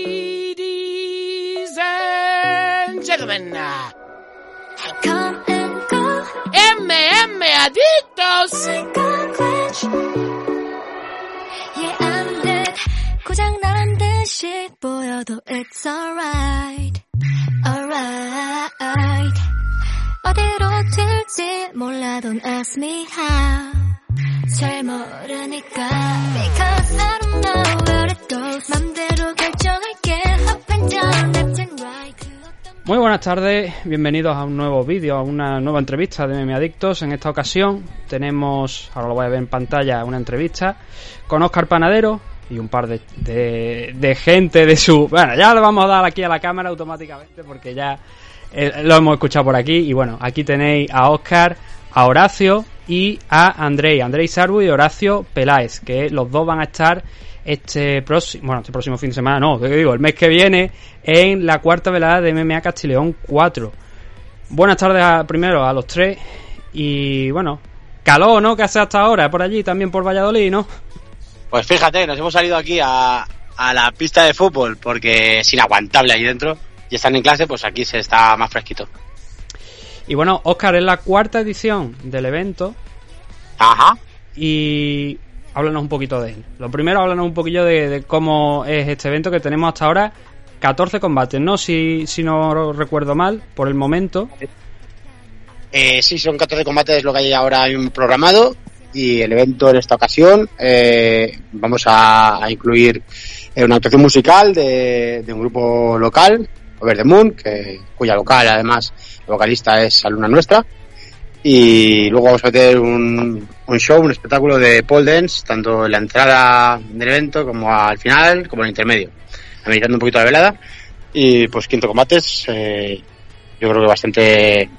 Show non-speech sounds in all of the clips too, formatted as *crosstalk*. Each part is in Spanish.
Ladies and gentlemen, Come and go, MM Adictos. like a glitch. Yeah, I'm dead. 고장 난 듯이 보여도 it's alright, alright. 어디로 튈지 몰라 don't ask me how. 잘 모르니까 because I don't know where it goes. 맘대로 결정할게 up and down, left and right. 그 어떤 Muy buenas tardes, bienvenidos a un nuevo vídeo, a una nueva entrevista de Meme Adictos. En esta ocasión tenemos, ahora lo voy a ver en pantalla, una entrevista con Oscar Panadero y un par de, de, de gente de su... Bueno, ya lo vamos a dar aquí a la cámara automáticamente porque ya eh, lo hemos escuchado por aquí. Y bueno, aquí tenéis a Oscar, a Horacio y a Andrei, Andrei Sarbu y Horacio Peláez, que los dos van a estar este próximo, bueno, este próximo fin de semana, no, que digo, el mes que viene en la cuarta velada de MMA Castileón 4. Buenas tardes a- primero a los tres y bueno, calor, ¿no? Que hace hasta ahora por allí, también por Valladolid, ¿no? Pues fíjate, nos hemos salido aquí a, a la pista de fútbol porque es inaguantable ahí dentro y están en clase, pues aquí se está más fresquito. Y bueno, Oscar, es la cuarta edición del evento Ajá. y háblanos un poquito de él. Lo primero, háblanos un poquillo de, de cómo es este evento que tenemos hasta ahora. 14 combates, ¿no? Si, si no recuerdo mal, por el momento. Eh, sí, son 14 combates lo que hay ahora programado y el evento en esta ocasión eh, vamos a, a incluir eh, una actuación musical de, de un grupo local, Over the Moon, que, cuya local además vocalista es alumna nuestra. Y luego vamos a meter un, un show, un espectáculo de pole dance, tanto en la entrada del evento como al final, como en el intermedio, ameritando un poquito la velada. Y pues quinto combates, eh, yo creo que bastante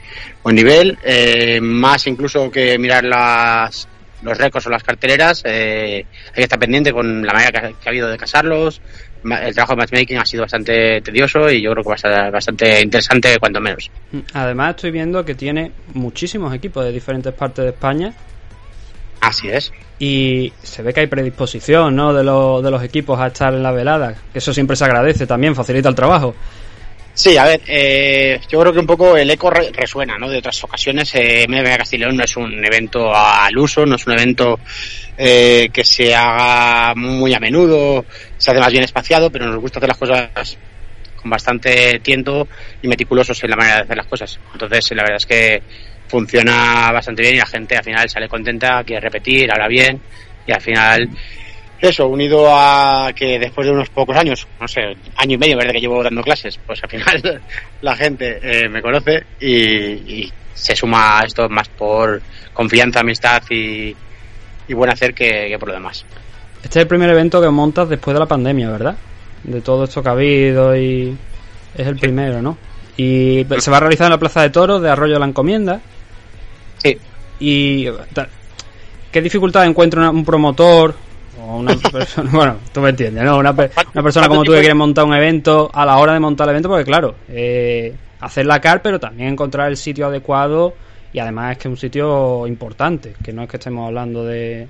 buen nivel, eh, más incluso que mirar las, los récords o las carteleras, eh, hay que estar pendiente con la manera que ha, que ha habido de casarlos, el trabajo de matchmaking ha sido bastante tedioso y yo creo que va a ser bastante interesante cuanto menos. Además, estoy viendo que tiene muchísimos equipos de diferentes partes de España Así es. y se ve que hay predisposición, ¿no? De, los de los equipos a estar en la velada. Que eso siempre se agradece también, facilita el trabajo. Sí, a ver, eh, yo creo que un poco el eco re- resuena, ¿no? De otras ocasiones, eh, MMA Castileón no es un evento al uso, no es un evento eh, que se haga muy a menudo, se hace más bien espaciado, pero nos gusta hacer las cosas con bastante tiento y meticulosos en la manera de hacer las cosas. Entonces, la verdad es que funciona bastante bien y la gente al final sale contenta, quiere repetir, habla bien y al final eso, unido a que después de unos pocos años, no sé, año y medio, ¿verdad? Que llevo dando clases, pues al final *laughs* la gente eh, me conoce y, y se suma a esto más por confianza, amistad y, y buen hacer que, que por lo demás. Este es el primer evento que montas después de la pandemia, ¿verdad? De todo esto que ha habido y... Es el primero, ¿no? Y se va a realizar en la Plaza de Toros de Arroyo de la Encomienda. Sí, Y... ¿Qué dificultad encuentra un promotor o una *laughs* persona... Bueno, tú me entiendes, ¿no? Una, una persona como tú que quiere montar un evento a la hora de montar el evento, porque claro, eh, hacer la car, pero también encontrar el sitio adecuado y además es que es un sitio importante, que no es que estemos hablando de,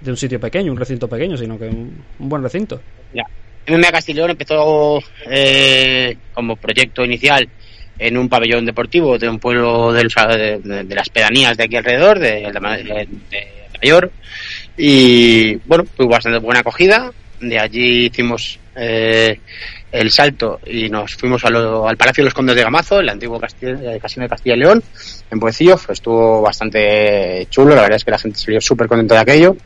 de un sitio pequeño, un recinto pequeño, sino que un, un buen recinto. ya. MMA Castileón empezó eh, como proyecto inicial en un pabellón deportivo de un pueblo de, de- de- las pedanías de aquí alrededor, de, de, de- de Mayor, y bueno, tuvo bastante buena acogida. De allí hicimos eh, el salto y nos fuimos al Palacio de los Condes de Gamazo, el antiguo castillo, eh, casino de Castilla y León, en Poecillo. Pues estuvo bastante chulo, la verdad es que la gente salió súper contenta de aquello.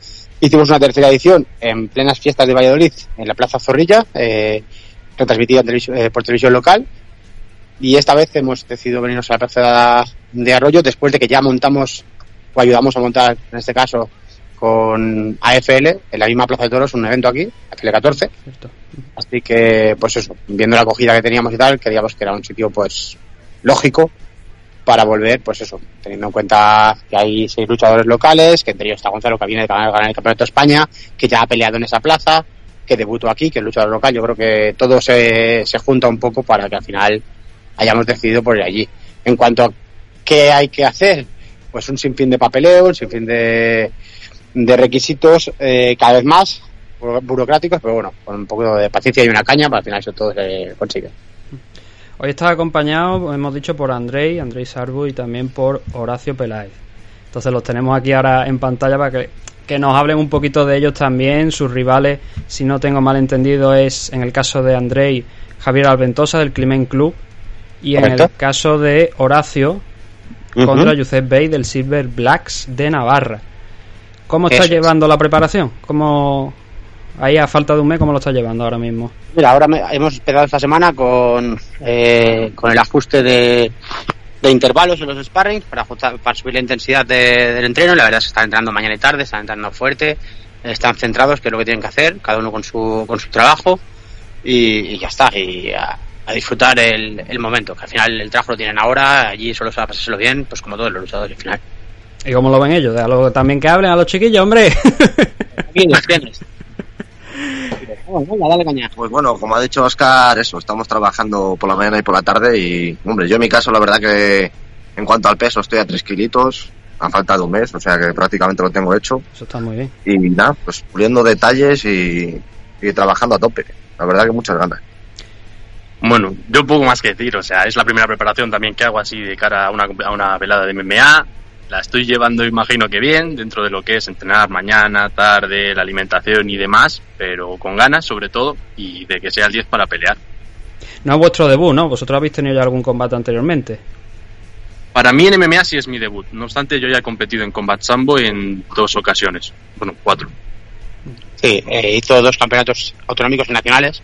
Hicimos una tercera edición en plenas fiestas de Valladolid, en la Plaza Zorrilla, eh, retransmitida eh, por televisión local. Y esta vez hemos decidido venirnos a la Plaza de Arroyo después de que ya montamos, o ayudamos a montar, en este caso, con AFL en la misma Plaza de Toros, un evento aquí, AFL 14. Cierto. Así que, pues eso, viendo la acogida que teníamos y tal, creíamos que era un sitio, pues, lógico para volver, pues eso, teniendo en cuenta que hay seis luchadores locales, que entre ellos está Gonzalo, que viene de ganar, el Campeonato de España, que ya ha peleado en esa plaza, que debutó aquí, que es luchador local. Yo creo que todo se, se junta un poco para que al final hayamos decidido por ir allí. En cuanto a qué hay que hacer, pues un sinfín de papeleo, un sinfín de, de requisitos, eh, cada vez más buro- burocráticos, pero bueno, con un poco de paciencia y una caña, para al final eso todo se consigue. Hoy está acompañado, hemos dicho, por Andrei, Andrei Sarbu y también por Horacio Peláez. Entonces los tenemos aquí ahora en pantalla para que, que nos hablen un poquito de ellos también, sus rivales, si no tengo mal entendido, es en el caso de Andrei, Javier Alventosa del Climent Club y en el caso de Horacio contra Yusef Bey del Silver Blacks de Navarra. ¿Cómo está Eso llevando la preparación? ¿Cómo, ahí a falta de un mes, cómo lo está llevando ahora mismo? Mira, ahora me- hemos empezado esta semana con, eh, con el ajuste de, de intervalos en los sparring para, ajustar- para subir la intensidad de- del entreno. La verdad es que están entrenando mañana y tarde, están entrenando fuerte, están centrados, que es lo que tienen que hacer, cada uno con su, con su trabajo y, y ya está. Y a, a disfrutar el, el momento, que al final el trabajo lo tienen ahora, allí solo se va a pasárselo bien, pues como todos los luchadores al final. ¿Y cómo lo ven ellos? Déjalo también que hablen a los chiquillos, hombre. Aquí los *laughs* tienes. Venga, dale caña. Pues bueno, como ha dicho Oscar, eso, estamos trabajando por la mañana y por la tarde y, hombre, yo en mi caso la verdad que en cuanto al peso estoy a 3 kilitos, han faltado un mes, o sea que prácticamente lo tengo hecho Eso está muy bien. y nada, pues puliendo detalles y, y trabajando a tope, la verdad que muchas ganas. Bueno, yo poco más que decir, o sea, es la primera preparación también que hago así de cara a una, a una velada de MMA. La estoy llevando, imagino que bien, dentro de lo que es entrenar mañana, tarde, la alimentación y demás, pero con ganas sobre todo y de que sea el 10 para pelear. No es vuestro debut, ¿no? Vosotros habéis tenido ya algún combate anteriormente. Para mí en MMA sí es mi debut, no obstante yo ya he competido en Combat Sambo en dos ocasiones, bueno, cuatro. Sí, eh, hizo dos campeonatos autonómicos y nacionales,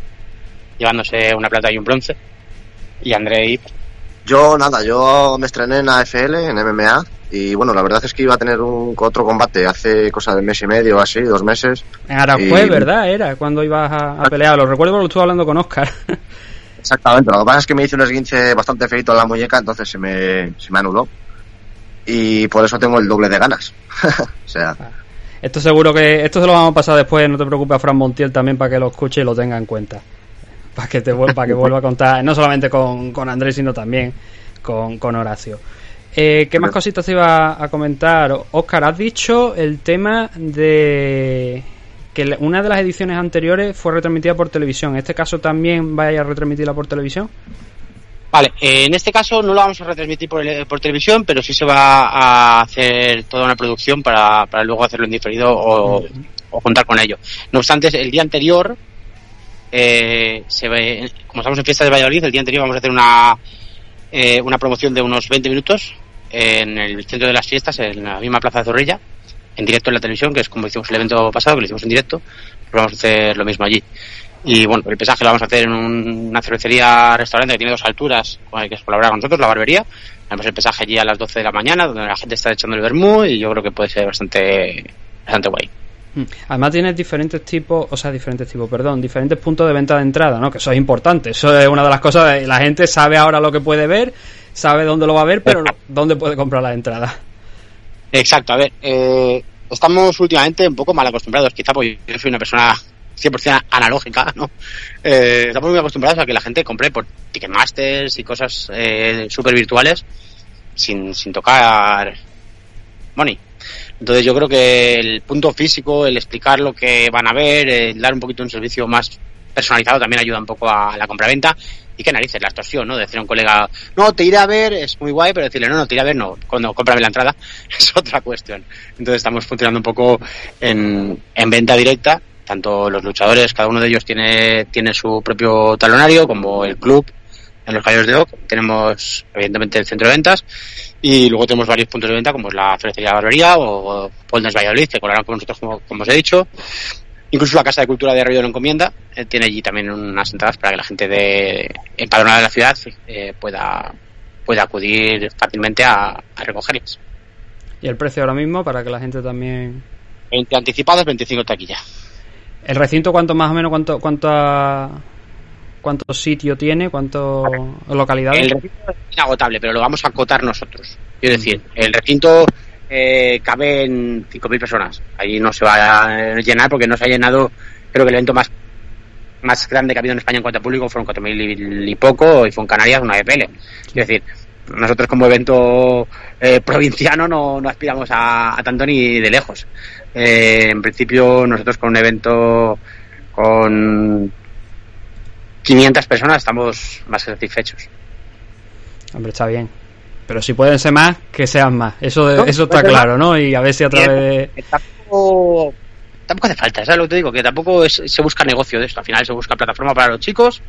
llevándose una plata y un bronce. Y Andrei, Yo nada, yo me estrené en AFL, en MMA y bueno, la verdad es que iba a tener un otro combate hace cosa de mes y medio o así, dos meses. En Aranjuez, Y- ¿verdad? Era cuando ibas a, a pelear. Lo recuerdo porque lo estuve hablando con Oscar. *laughs* Exactamente, lo que pasa es que me hice un esguince bastante feito en la muñeca, entonces se me, se me anuló. Y por eso tengo el doble de ganas. *laughs* o sea, esto seguro que... Esto se lo vamos a pasar después, no te preocupes, a Fran Montiel también para que lo escuche y lo tenga en cuenta. Para que, te, para que vuelva a contar, no solamente con, con Andrés, sino también con, con Horacio. Eh, ¿Qué más cositas te iba a comentar? Oscar, has dicho el tema de que una de las ediciones anteriores fue retransmitida por televisión. ¿En este caso también vaya a retransmitirla por televisión? Vale, eh, en este caso no lo vamos a retransmitir por, el- por televisión, pero sí se va a hacer toda una producción para, para luego hacerlo en diferido o, o contar con ello. No obstante, el día anterior, eh, se ve, como estamos en fiesta de Valladolid, el día anterior vamos a hacer una, eh, una promoción de unos 20 minutos en el centro de las fiestas, en la misma plaza de Zorrilla, en directo en la televisión, que es como hicimos el evento pasado, que lo hicimos en directo, pues vamos a hacer lo mismo allí. Y bueno, el pesaje lo vamos a hacer en un- una cervecería restaurante que tiene dos alturas, con el que colabora con nosotros, la barbería. Haremos el pesaje allí a las 12 de la mañana, donde la gente está echando el vermú y yo creo que puede ser bastante, bastante guay. Mm. Además tienes diferentes tipos, o sea, diferentes tipos, perdón, diferentes puntos de venta de entrada, ¿no? Que eso es importante. Eso es una de las cosas, de- la gente sabe ahora lo que puede ver, sabe dónde lo va a ver, pero no- dónde puede comprar las entradas. Exacto, a ver, eh, estamos últimamente un poco mal acostumbrados, quizá porque yo soy una persona 100% analógica, ¿no? Eh, estamos muy acostumbrados a que la gente compre por Ticketmasters y cosas eh, súper virtuales sin, sin tocar money. Entonces yo creo que el punto físico, el explicar lo que van a ver, el dar un poquito un servicio más personalizado también ayuda un poco a la compraventa y que narices la extorsión, ¿no? Decir a un colega, no, te iré a ver, es muy guay, pero decirle, no, no, te iré a ver, no, cuando cómprame la entrada, *laughs* es otra cuestión. Entonces estamos funcionando un poco en, en venta directa, tanto los luchadores, cada uno de ellos tiene, tiene su propio talonario, como el club en los Caballeros de Oc, tenemos evidentemente el centro de ventas y luego tenemos varios puntos de venta como es la cervecería Barbería o Polnes Valladolid que colaboran con nosotros como, como os he dicho. Incluso la Casa de Cultura de Arroyo de la Encomienda eh, tiene allí también unas entradas para que la gente de empadronada de la ciudad eh, pueda pueda acudir fácilmente a, a recogerlas. Y el precio ahora mismo, para que la gente también 20 anticipados, 25 taquilla. ¿El recinto cuánto más o menos, cuánto, cuánto, cuánto sitio tiene, cuánto localidades? El recinto es inagotable, pero lo vamos a acotar nosotros. Quiero decir, el recinto eh, cabe en 5.000 personas. Ahí no se va a llenar porque no se ha llenado, creo que el evento más más grande que ha habido en España en cuanto a público fueron 4.000 y poco y fue en Canarias una EPL. Quiero decir, nosotros como evento eh, *laughs* provinciano no, no aspiramos a, a tanto ni de lejos. Eh, en principio nosotros con un evento con 500 personas estamos más que satisfechos. Hombre, está bien. Pero si pueden ser más, que sean más. Eso, No, eso está claro, ¿no? Y a ver si a través de... Tampoco, tampoco hace falta, ¿sabes lo que te digo? Que tampoco es- se busca negocio de esto. Al final se busca plataforma para los chicos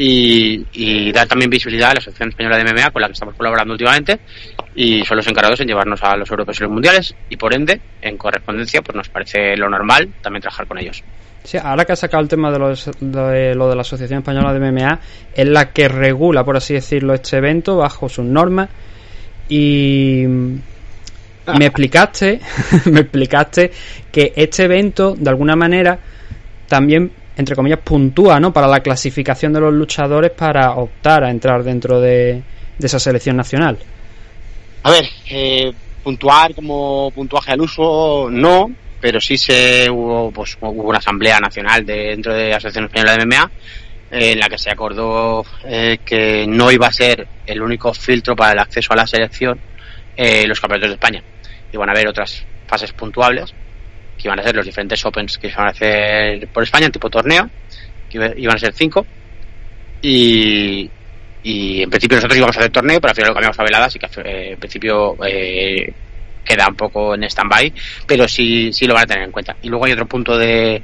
y, y dar también visibilidad a la Asociación Española de MMA con la que estamos colaborando últimamente y son los encargados en llevarnos a los europeos y los mundiales y por ende, en correspondencia, pues nos parece lo normal también trabajar con ellos. Sí, ahora que ha sacado el tema de, los- de lo de la Asociación Española de MMA, es la que regula, por así decirlo, este evento bajo sus normas. Y me explicaste, *laughs* me explicaste que este evento, de alguna manera, también, entre comillas, puntúa, ¿no? Para la clasificación de los luchadores para optar a entrar dentro de, esa selección nacional. A ver, eh, puntuar como puntuaje al uso, no, pero sí se hubo, pues, hubo una asamblea nacional de- dentro de la Asociación Española de MMA eh, en la que se acordó eh, que no iba a ser el único filtro para el acceso a la selección eh, los campeonatos de España. Iban a haber otras fases puntuables que iban a ser los diferentes Opens que se iban a hacer por España en tipo torneo, que iba- iban a ser cinco y, y en principio nosotros íbamos a hacer torneo, pero al final lo cambiamos a veladas y que eh, en principio eh, queda un poco en stand-by, pero sí, sí lo van a tener en cuenta. Y luego hay otro punto de,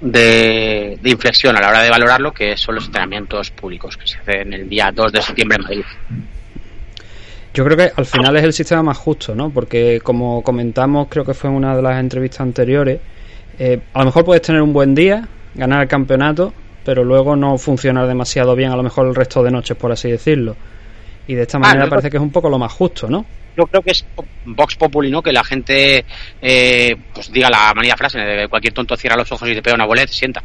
de, de inflexión a la hora de valorarlo, que son los entrenamientos públicos, que se hacen el día 2 de septiembre en Madrid. Yo creo que al final es el sistema más justo, ¿no? Porque como comentamos, creo que fue en una de las entrevistas anteriores, eh, a lo mejor puedes tener un buen día, ganar el campeonato, pero luego no funcionar demasiado bien a lo mejor el resto de noches, por así decirlo. Y de esta manera no, parece que es un poco lo más justo, ¿no? Yo creo que es Vox Populi, ¿no? Que la gente eh, pues diga la manía frase de cualquier tonto cierra los ojos y te pega una bolet, sienta.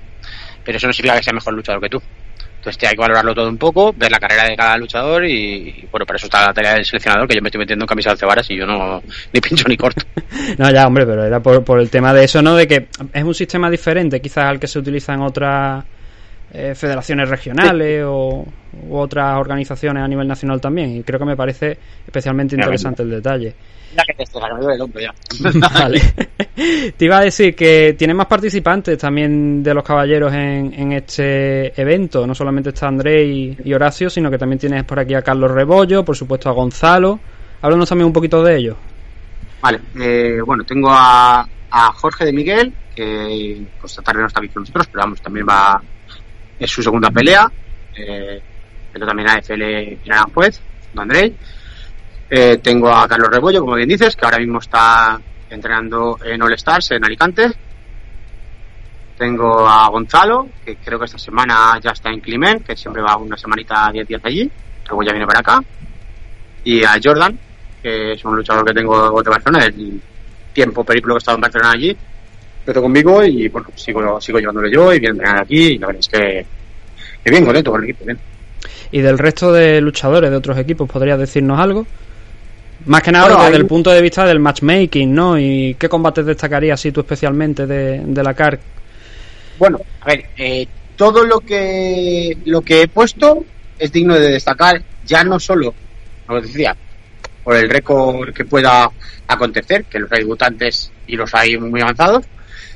Pero eso no significa que sea mejor luchador que tú. Entonces hay que valorarlo todo un poco, ver la carrera de cada luchador y, bueno, para eso está la tarea del seleccionador, que yo me estoy metiendo en camisa de once varas y yo no ni pincho ni corto. *laughs* No, ya, hombre, pero era por, por el tema de eso, ¿no? De que es un sistema diferente quizás al que se utiliza en otras eh, federaciones regionales o u otras organizaciones a nivel nacional también. Y creo que me parece especialmente interesante el detalle. Ya que te estás me duele el hombro ya. *laughs* *laughs* Vale. *laughs* Te iba a decir que tiene más participantes también de los caballeros en, en este evento. No solamente está André y, y Horacio, sino que también tienes por aquí a Carlos Rebollo, por supuesto a Gonzalo. Háblanos también un poquito de ellos. Vale, eh, bueno, tengo a, a Jorge de Miguel, que pues esta tarde no está aquí con nosotros, pero vamos, también va, es su segunda pelea. Eh, tengo también a FL Juez, de André. Eh, tengo a Carlos Rebollo, como bien dices, que ahora mismo está entrenando en All Stars en Alicante. Tengo a Gonzalo, que creo que esta semana ya está en Climent, que siempre va una semanita, 10 días allí. Luego ya viene para acá. Y a Jordan, que es un luchador que tengo de Barcelona, el tiempo periplo que he estado en Barcelona allí. Empezó conmigo y bueno, sigo, sigo llevándolo yo y viene entrenar aquí. Y la verdad es que, que bien contento con el equipo. Bien. Y del resto de luchadores de otros equipos, ¿podrías decirnos algo? Más que nada Bueno, desde hay- el punto de vista del matchmaking, ¿no? ¿Y qué combates destacarías así tú especialmente de, de la CAR? Bueno, a ver, eh, todo lo que lo que he puesto es digno de destacar, ya no solo, como decía, por el récord que pueda acontecer, que los hay debutantes y los hay muy avanzados,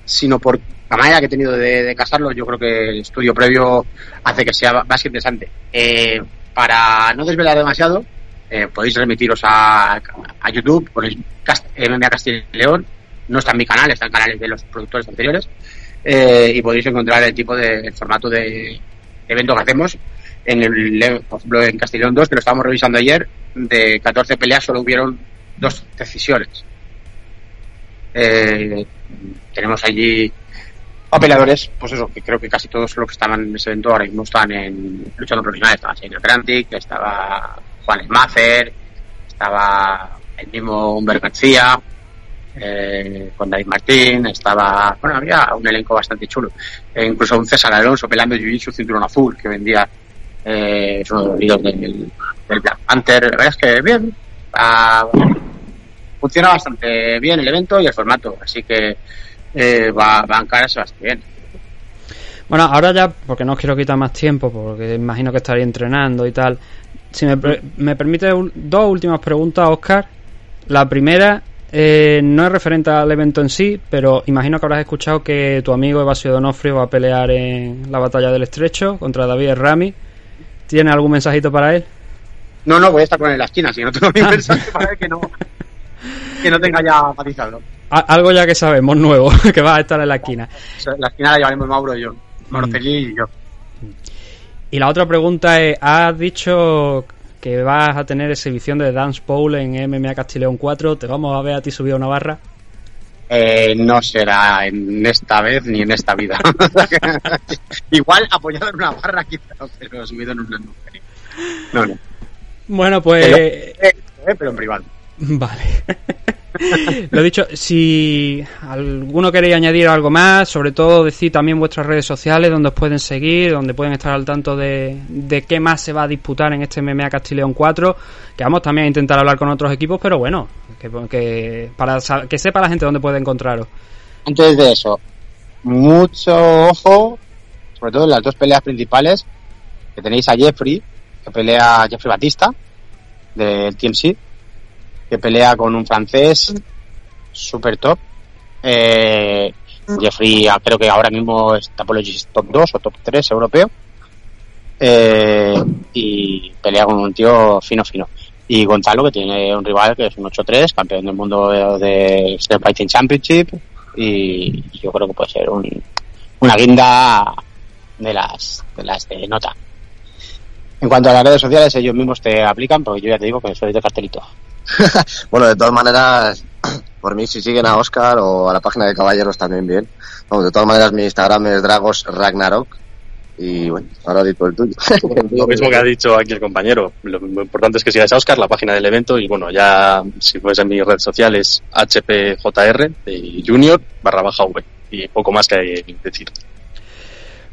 sino por la manera que he tenido de, casarlos. Yo creo que el estudio previo hace que sea más interesante. Eh, para no desvelar demasiado, eh, podéis remitiros a, a YouTube, ponéis MMA Castilla y León, no está en mi canal, está en canales de los productores anteriores, eh, y podéis encontrar el tipo de formato de evento que hacemos. En el, por ejemplo, en Castellón 2, que lo estábamos revisando ayer, de 14 peleas solo hubieron dos decisiones. Eh, tenemos allí a peleadores, pues eso, que creo que casi todos los que estaban en ese evento ahora mismo están en luchando profesional. Estaba Shane Atlantic, estaba Juan Smacer, estaba el mismo Humber García, eh, con David Martín, estaba, bueno, había un elenco bastante chulo. E incluso un César Alonso peleando Jiu-Jitsu cinturón azul, que vendía, eh, es uno de los líderes del, Black Panther. La verdad es que bien, va- funciona bastante bien el evento y el formato, así que eh, va, va a encararse bastante bien. Bueno, ahora ya, porque no os quiero quitar más tiempo, porque imagino que estaría entrenando y tal. Si me, me permite un- dos últimas preguntas, Oscar. La primera eh, no es referente al evento en sí, pero imagino que habrás escuchado que tu amigo Evasio Donofrio va a pelear en la batalla del Estrecho contra David Rami. ¿Tiene algún mensajito para él? No, no, voy a estar con él en la esquina, si no tengo mi mensaje para ver que no, *laughs* que no tenga ya matizado. Algo ya que sabemos nuevo, *laughs* que va a estar en la esquina. La esquina la llevaremos Mauro y yo. Mauro Mm. Y yo. Y la otra pregunta es, has dicho que vas a tener exhibición de Dance Bowl en MMA Castileón 4, ¿te vamos a ver a ti subir a una barra? Eh, no será en esta vez ni en esta vida. *laughs* Igual apoyado en una barra quizá, pero subido en una nube. No, no. Bueno, pues... Pero, eh, eh, pero en privado. Vale. *laughs* Lo dicho, si alguno queréis añadir algo más, sobre todo decir también vuestras redes sociales donde os pueden seguir, donde pueden estar al tanto de, de qué más se va a disputar en este MMA Castileón 4, que vamos también a intentar hablar con otros equipos, pero bueno, que, para que sepa la gente dónde puede encontraros. Antes de eso, mucho ojo, sobre todo en las dos peleas principales, que tenéis a Jeffrey, que pelea Jeffrey Batista, del TMC, que pelea con un francés super top. Eh, Jeffrey ah, creo que ahora mismo es Tapologist top 2 o top 3 europeo. Eh, y pelea con un tío fino fino. Y Gonzalo, que tiene un rival que es un 8-3, campeón del mundo de, de Street Fighting Championship. Y, y yo creo que puede ser un, una guinda de las, de las de nota. En cuanto a las redes sociales, ellos mismos te aplican, porque yo ya te digo que soy de cartelito. *laughs* Bueno, de todas maneras, *clears throat* por mí si siguen a Oscar o a la página de Caballeros también bien. De todas maneras mi Instagram es Dragos Ragnarok. Y bueno, ahora digo el tuyo. *laughs* Lo mismo que ha dicho aquí el compañero. Lo lo importante es que sigáis a Oscar, la página del evento, y bueno, ya si fuese en mi red social es HPJR de Junior barra baja V. Y poco más que decir.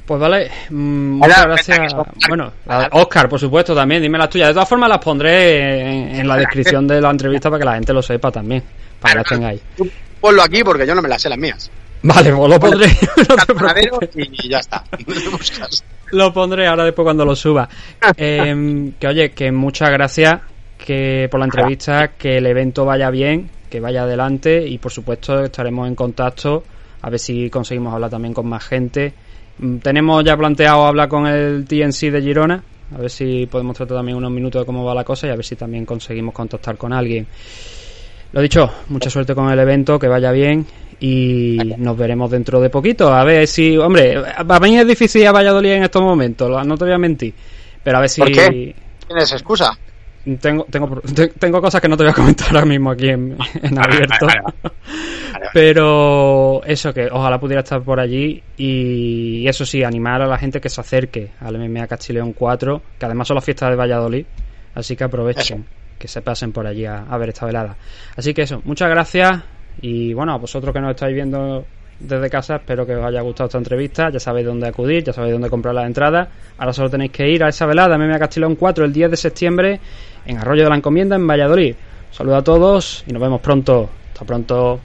Pues vale, mm, muchas gracias. Bueno, Oscar, por supuesto, también, dime las tuyas. De todas formas, las pondré en, en la descripción de la entrevista para que la gente lo sepa también, para que las tengáis. Tú Ponlo aquí porque yo no me las sé las mías. Vale, pues lo pondré. *laughs* no te y ya está. *laughs* Lo pondré ahora después cuando lo suba. *laughs* Eh, que oye, que muchas gracias que por la entrevista, que el evento vaya bien, que vaya adelante y por supuesto estaremos en contacto a ver si conseguimos hablar también con más gente. Mm, Tenemos ya planteado hablar con el TNC de Girona, a ver si podemos tratar también unos minutos de cómo va la cosa y a ver si también conseguimos contactar con alguien. Lo dicho, mucha suerte con el evento, que vaya bien y nos veremos dentro de poquito. A ver si, hombre, para mí es difícil a Valladolid en estos momentos, no te voy a mentir. Pero a ver si ¿Por qué? ¿Tienes excusa? Tengo, tengo, te- tengo cosas que no te voy a *laughs* comentar ahora mismo aquí en, en abierto. vale, vale. *laughs* Pero eso que ojalá pudiera estar por allí y eso sí, animar a la gente que se acerque al MMA Castileón 4, que además son las fiestas de Valladolid, así que aprovechen, que se pasen por allí a, a ver esta velada. Así que eso, muchas gracias y bueno, a vosotros que nos estáis viendo desde casa, espero que os haya gustado esta entrevista, ya sabéis dónde acudir, ya sabéis dónde comprar las entradas, ahora solo tenéis que ir a esa velada MMA Castileón 4 el 10 de septiembre en Arroyo de la Encomienda en Valladolid. Saludos a todos y nos vemos pronto. Hasta pronto.